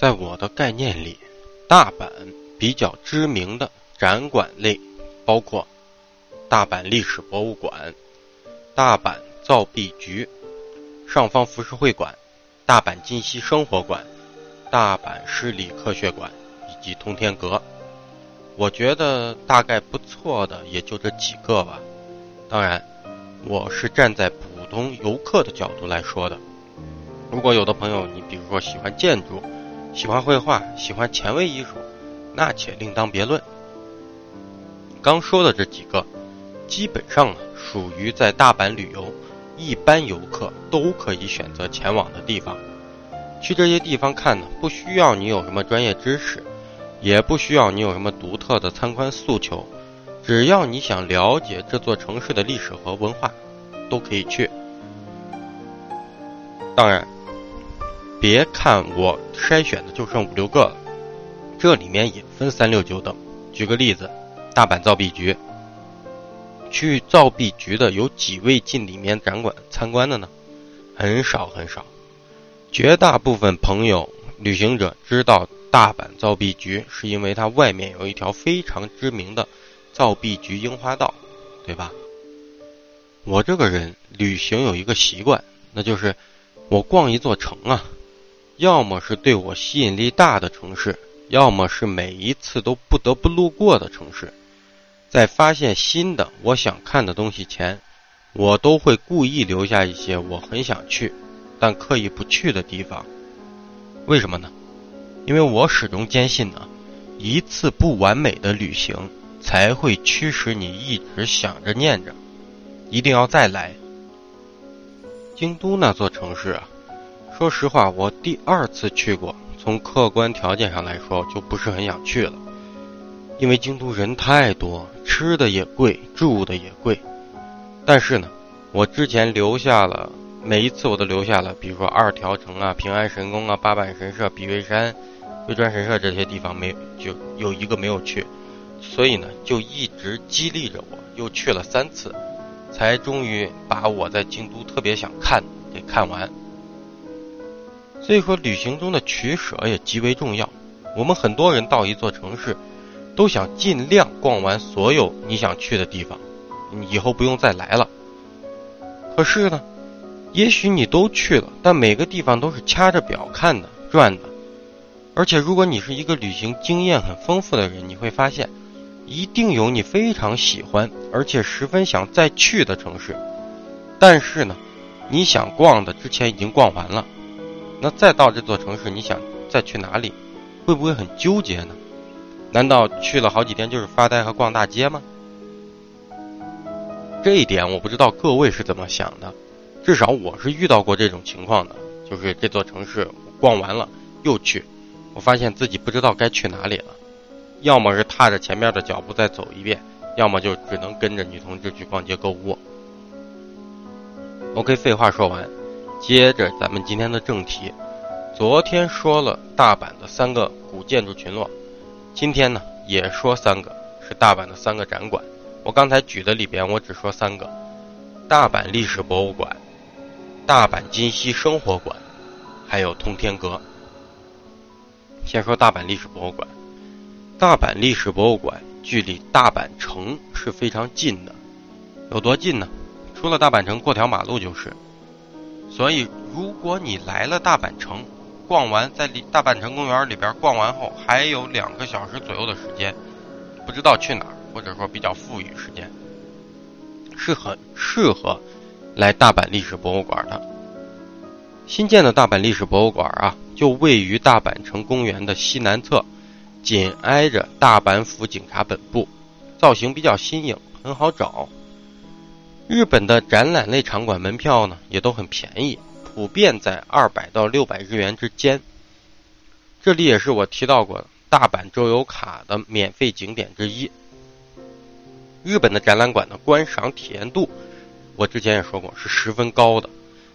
在我的概念里，大阪比较知名的展馆类包括大阪历史博物馆、大阪造币局、上方浮世绘馆、大阪今昔生活馆、大阪市立科学馆以及通天阁。我觉得大概不错的也就这几个吧。当然，我是站在普通游客的角度来说的。如果有的朋友，你比如说喜欢建筑，喜欢绘画，喜欢前卫艺术，那且另当别论。刚说的这几个，基本上啊属于在大阪旅游，一般游客都可以选择前往的地方。去这些地方看呢，不需要你有什么专业知识，也不需要你有什么独特的参观诉求，只要你想了解这座城市的历史和文化，都可以去。当然。别看我筛选的就剩五六个，这里面也分三六九等。举个例子，大阪造币局，去造币局的有几位进里面展馆参观的呢？很少很少。绝大部分朋友、旅行者知道大阪造币局，是因为它外面有一条非常知名的造币局樱花道，对吧？我这个人旅行有一个习惯，那就是我逛一座城啊。要么是对我吸引力大的城市，要么是每一次都不得不路过的城市。在发现新的我想看的东西前，我都会故意留下一些我很想去，但刻意不去的地方。为什么呢？因为我始终坚信呢，一次不完美的旅行才会驱使你一直想着念着，一定要再来。京都那座城市啊。说实话，我第二次去过，从客观条件上来说，就不是很想去了，因为京都人太多，吃的也贵，住的也贵。但是呢，我之前留下了，每一次我都留下了，比如说二条城啊、平安神宫啊、八坂神社、比叡山、龟川神社这些地方没就有一个没有去，所以呢，就一直激励着我，又去了三次，才终于把我在京都特别想看给看完。所以说，旅行中的取舍也极为重要。我们很多人到一座城市，都想尽量逛完所有你想去的地方，以后不用再来了。可是呢，也许你都去了，但每个地方都是掐着表看的、转的。而且，如果你是一个旅行经验很丰富的人，你会发现，一定有你非常喜欢而且十分想再去的城市。但是呢，你想逛的之前已经逛完了。那再到这座城市，你想再去哪里，会不会很纠结呢？难道去了好几天就是发呆和逛大街吗？这一点我不知道各位是怎么想的，至少我是遇到过这种情况的，就是这座城市逛完了又去，我发现自己不知道该去哪里了，要么是踏着前面的脚步再走一遍，要么就只能跟着女同志去逛街购物。OK，废话说完。接着咱们今天的正题，昨天说了大阪的三个古建筑群落，今天呢也说三个，是大阪的三个展馆。我刚才举的里边，我只说三个：大阪历史博物馆、大阪今昔生活馆，还有通天阁。先说大阪历史博物馆，大阪历史博物馆距离大阪城是非常近的，有多近呢？出了大阪城过条马路就是。所以，如果你来了大阪城，逛完在大阪城公园里边逛完后，还有两个小时左右的时间，不知道去哪儿，或者说比较富裕时间，是很适合来大阪历史博物馆的。新建的大阪历史博物馆啊，就位于大阪城公园的西南侧，紧挨着大阪府警察本部，造型比较新颖，很好找。日本的展览类场馆门票呢，也都很便宜，普遍在二百到六百日元之间。这里也是我提到过大阪周游卡的免费景点之一。日本的展览馆的观赏体验度，我之前也说过是十分高的，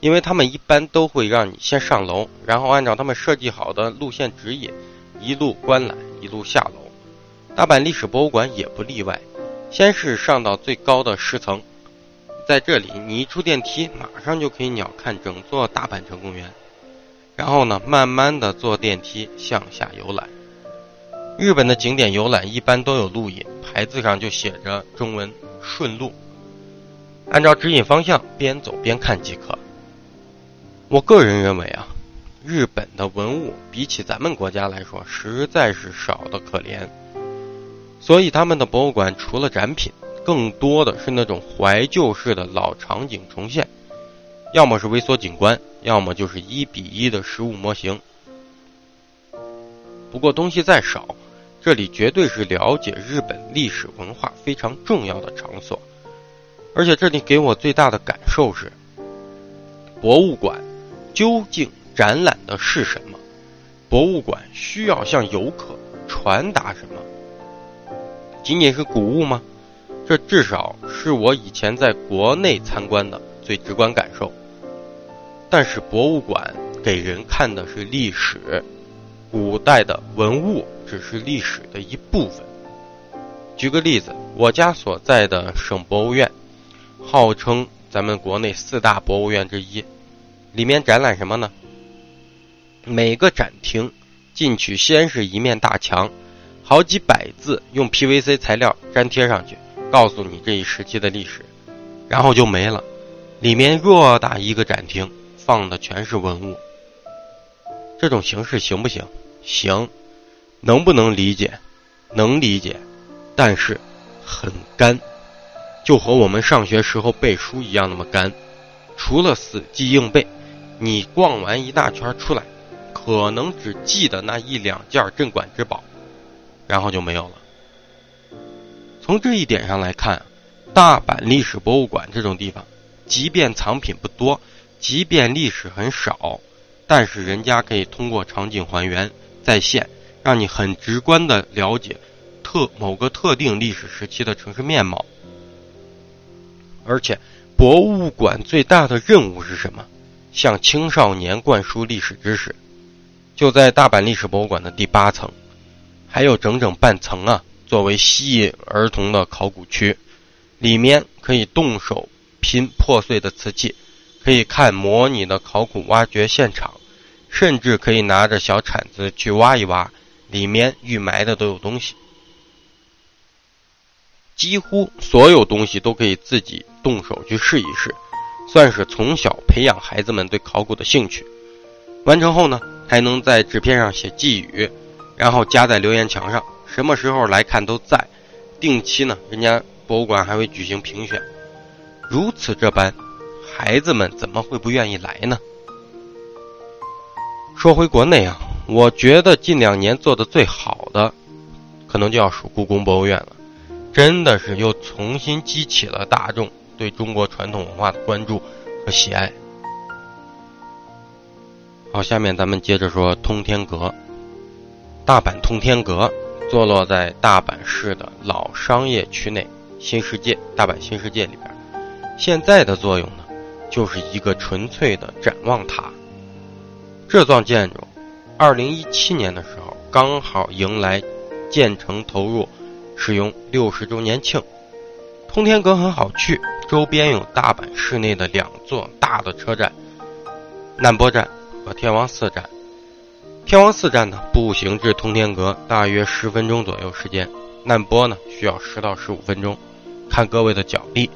因为他们一般都会让你先上楼，然后按照他们设计好的路线指引，一路观览一路下楼。大阪历史博物馆也不例外，先是上到最高的十层。在这里，你一出电梯，马上就可以鸟瞰整座大阪城公园。然后呢，慢慢的坐电梯向下游览。日本的景点游览一般都有路引，牌子上就写着中文“顺路”，按照指引方向边走边看即可。我个人认为啊，日本的文物比起咱们国家来说实在是少的可怜，所以他们的博物馆除了展品，更多的是那种怀旧式的老场景重现，要么是微缩景观，要么就是一比一的实物模型。不过东西再少。这里绝对是了解日本历史文化非常重要的场所，而且这里给我最大的感受是：博物馆究竟展览的是什么？博物馆需要向游客传达什么？仅仅是古物吗？这至少是我以前在国内参观的最直观感受。但是博物馆给人看的是历史。古代的文物只是历史的一部分。举个例子，我家所在的省博物院，号称咱们国内四大博物院之一，里面展览什么呢？每个展厅进去先是一面大墙，好几百字用 PVC 材料粘贴上去，告诉你这一时期的历史，然后就没了。里面偌大一个展厅，放的全是文物。这种形式行不行？行，能不能理解？能理解，但是很干，就和我们上学时候背书一样那么干。除了死记硬背，你逛完一大圈出来，可能只记得那一两件镇馆之宝，然后就没有了。从这一点上来看，大阪历史博物馆这种地方，即便藏品不多，即便历史很少。但是人家可以通过场景还原再现，让你很直观的了解特某个特定历史时期的城市面貌。而且，博物馆最大的任务是什么？向青少年灌输历史知识。就在大阪历史博物馆的第八层，还有整整半层啊，作为吸引儿童的考古区，里面可以动手拼破碎的瓷器。可以看模拟的考古挖掘现场，甚至可以拿着小铲子去挖一挖，里面预埋的都有东西。几乎所有东西都可以自己动手去试一试，算是从小培养孩子们对考古的兴趣。完成后呢，还能在纸片上写寄语，然后夹在留言墙上，什么时候来看都在。定期呢，人家博物馆还会举行评选，如此这般。孩子们怎么会不愿意来呢？说回国内啊，我觉得近两年做的最好的，可能就要数故宫博物院了，真的是又重新激起了大众对中国传统文化的关注和喜爱。好，下面咱们接着说通天阁。大阪通天阁坐落在大阪市的老商业区内，新世界大阪新世界里边，现在的作用呢？就是一个纯粹的展望塔。这幢建筑，二零一七年的时候刚好迎来建成投入使用六十周年庆。通天阁很好去，周边有大阪市内的两座大的车站：难波站和天王寺站。天王寺站呢，步行至通天阁大约十分钟左右时间；难波呢，需要十到十五分钟，看各位的脚力。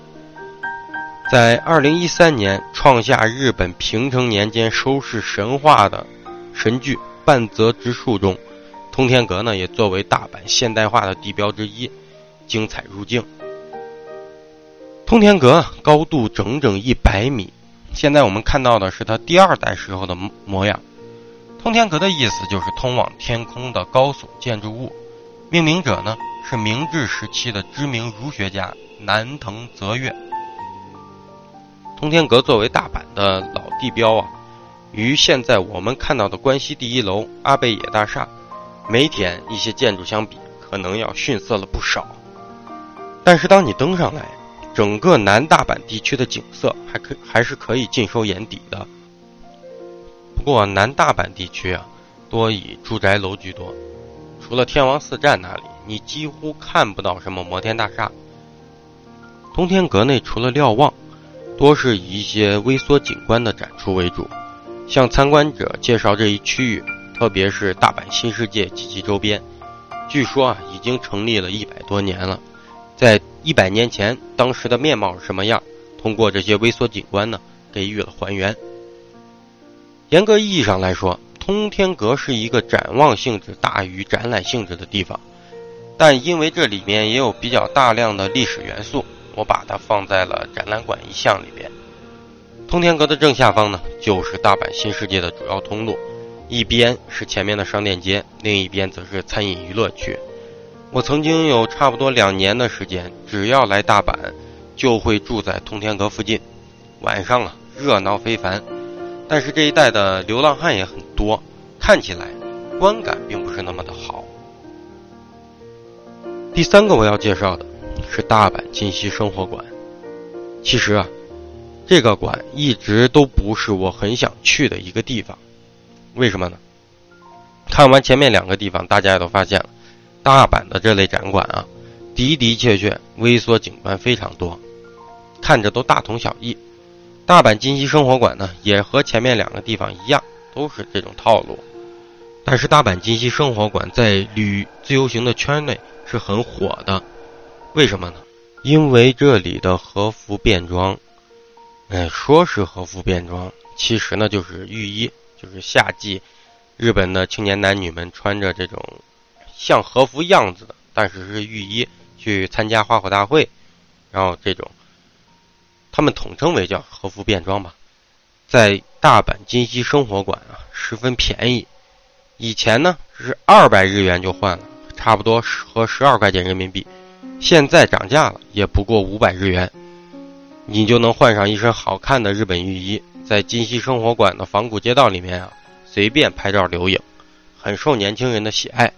在二零一三年创下日本平成年间收视神话的神剧《半泽直树》中，通天阁呢也作为大阪现代化的地标之一，精彩入境。通天阁高度整整一百米，现在我们看到的是它第二代时候的模样。通天阁的意思就是通往天空的高耸建筑物，命名者呢是明治时期的知名儒学家南藤泽月。通天阁作为大阪的老地标啊，与现在我们看到的关西第一楼阿倍野大厦、梅田一些建筑相比，可能要逊色了不少。但是当你登上来，整个南大阪地区的景色还可还是可以尽收眼底的。不过南大阪地区啊，多以住宅楼居多，除了天王寺站那里，你几乎看不到什么摩天大厦。通天阁内除了瞭望。多是以一些微缩景观的展出为主，向参观者介绍这一区域，特别是大阪新世界及其周边。据说啊，已经成立了一百多年了。在一百年前，当时的面貌是什么样？通过这些微缩景观呢，给予了还原。严格意义上来说，通天阁是一个展望性质大于展览性质的地方，但因为这里面也有比较大量的历史元素，我把它放在了展览馆一项里边。通天阁的正下方呢，就是大阪新世界的主要通路，一边是前面的商店街，另一边则是餐饮娱乐区。我曾经有差不多两年的时间，只要来大阪，就会住在通天阁附近，晚上啊热闹非凡。但是这一带的流浪汉也很多，看起来观感并不是那么的好。第三个我要介绍的是大阪今西生活馆。其实啊，这个馆一直都不是我很想去的一个地方。为什么呢？看完前面两个地方，大家也都发现了，大阪的这类展馆啊，的的确确微缩景观非常多，看着都大同小异。大阪金溪生活馆呢，也和前面两个地方一样，都是这种套路。但是大阪金溪生活馆在旅自由行的圈内是很火的，为什么呢？因为这里的和服便装，哎，说是和服便装，其实呢就是浴衣，就是夏季日本的青年男女们穿着这种像和服样子的，但是是浴衣去参加花火大会，然后这种。他们统称为叫和服便装吧，在大阪金溪生活馆啊，十分便宜。以前呢是二百日元就换了，差不多合十二块钱人民币。现在涨价了，也不过五百日元，你就能换上一身好看的日本浴衣，在金溪生活馆的仿古街道里面啊，随便拍照留影，很受年轻人的喜爱。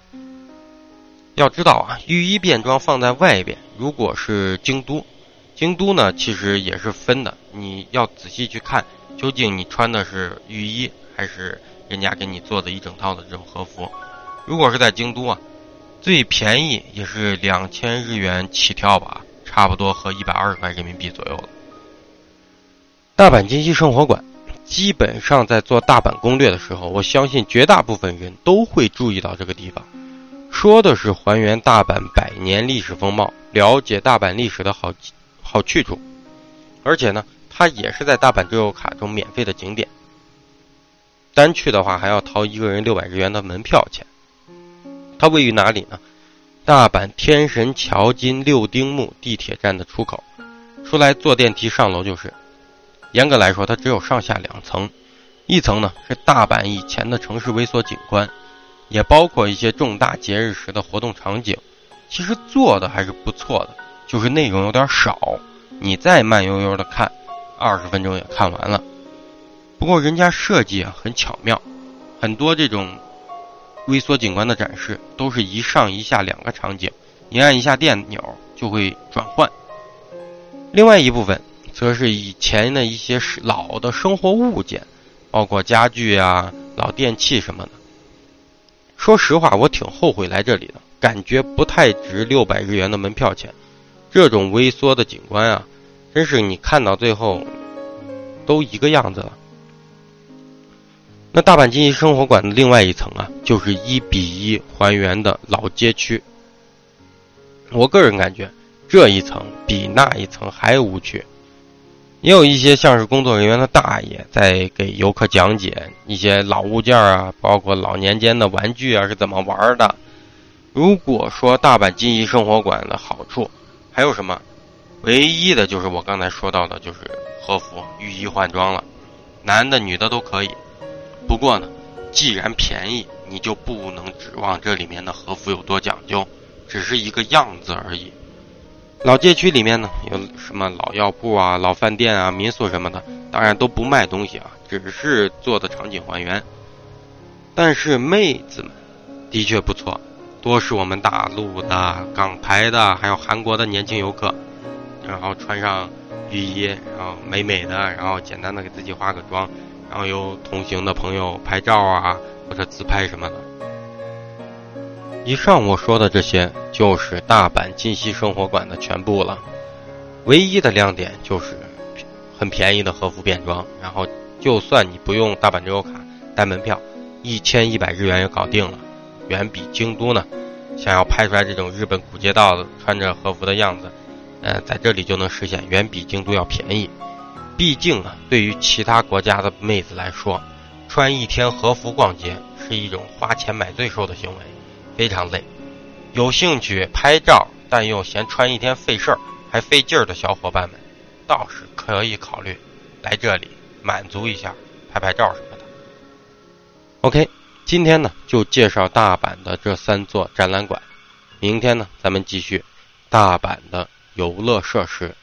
要知道啊，浴衣便装放在外边，如果是京都。京都呢，其实也是分的，你要仔细去看，究竟你穿的是浴衣，还是人家给你做的一整套的这种和服。如果是在京都啊，最便宜也是两千日元起跳吧，差不多合一百二十块人民币左右了。大阪金溪生活馆，基本上在做大阪攻略的时候，我相信绝大部分人都会注意到这个地方，说的是还原大阪百年历史风貌，了解大阪历史的好。好去处，而且呢，它也是在大阪周游卡中免费的景点。单去的话还要掏一个人六百日元的门票钱。它位于哪里呢？大阪天神桥金六丁目地铁站的出口，出来坐电梯上楼就是。严格来说，它只有上下两层，一层呢是大阪以前的城市微缩景观，也包括一些重大节日时的活动场景，其实做的还是不错的。就是内容有点少，你再慢悠悠的看，二十分钟也看完了。不过人家设计啊很巧妙，很多这种微缩景观的展示都是一上一下两个场景，你按一下电钮就会转换。另外一部分则是以前的一些老的生活物件，包括家具啊、老电器什么的。说实话，我挺后悔来这里的，感觉不太值六百日元的门票钱。这种微缩的景观啊，真是你看到最后都一个样子了。那大阪经济生活馆的另外一层啊，就是一比一还原的老街区。我个人感觉这一层比那一层还无趣，也有一些像是工作人员的大爷在给游客讲解一些老物件啊，包括老年间的玩具啊是怎么玩的。如果说大阪经济生活馆的好处，还有什么？唯一的就是我刚才说到的，就是和服、浴衣换装了，男的、女的都可以。不过呢，既然便宜，你就不能指望这里面的和服有多讲究，只是一个样子而已。老街区里面呢，有什么老药铺啊、老饭店啊、民宿什么的，当然都不卖东西啊，只是做的场景还原。但是妹子们的确不错。多是我们大陆的、港台的，还有韩国的年轻游客，然后穿上浴衣，然后美美的，然后简单的给自己化个妆，然后有同行的朋友拍照啊，或者自拍什么的。以上我说的这些，就是大阪金溪生活馆的全部了。唯一的亮点就是很便宜的和服便装，然后就算你不用大阪悠游卡带门票，一千一百日元也搞定了，远比京都呢。想要拍出来这种日本古街道的穿着和服的样子，呃，在这里就能实现，远比京都要便宜。毕竟啊，对于其他国家的妹子来说，穿一天和服逛街是一种花钱买罪受的行为，非常累。有兴趣拍照但又嫌穿一天费事儿还费劲儿的小伙伴们，倒是可以考虑来这里满足一下拍拍照什么的。OK，今天呢就介绍大阪的这三座展览馆，明天呢咱们继续大阪的游乐设施。